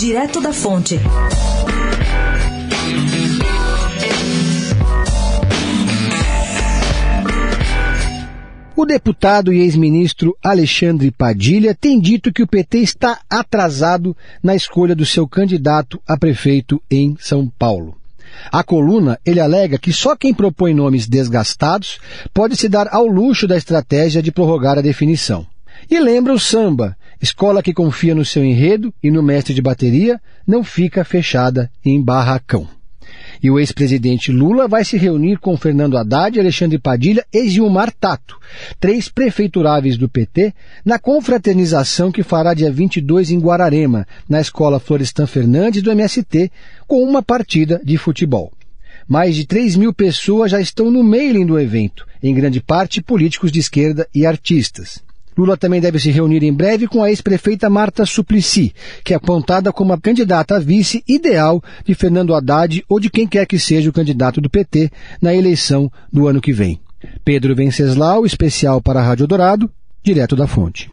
Direto da Fonte. O deputado e ex-ministro Alexandre Padilha tem dito que o PT está atrasado na escolha do seu candidato a prefeito em São Paulo. A coluna, ele alega que só quem propõe nomes desgastados pode se dar ao luxo da estratégia de prorrogar a definição. E lembra o samba, escola que confia no seu enredo e no mestre de bateria não fica fechada em barracão. E o ex-presidente Lula vai se reunir com Fernando Haddad, Alexandre Padilha e Gilmar Tato, três prefeituráveis do PT, na confraternização que fará dia 22 em Guararema, na Escola Florestan Fernandes do MST, com uma partida de futebol. Mais de 3 mil pessoas já estão no mailing do evento, em grande parte políticos de esquerda e artistas. Lula também deve se reunir em breve com a ex-prefeita Marta Suplicy, que é apontada como a candidata a vice ideal de Fernando Haddad ou de quem quer que seja o candidato do PT na eleição do ano que vem. Pedro Venceslau, especial para a Rádio Dourado, direto da fonte.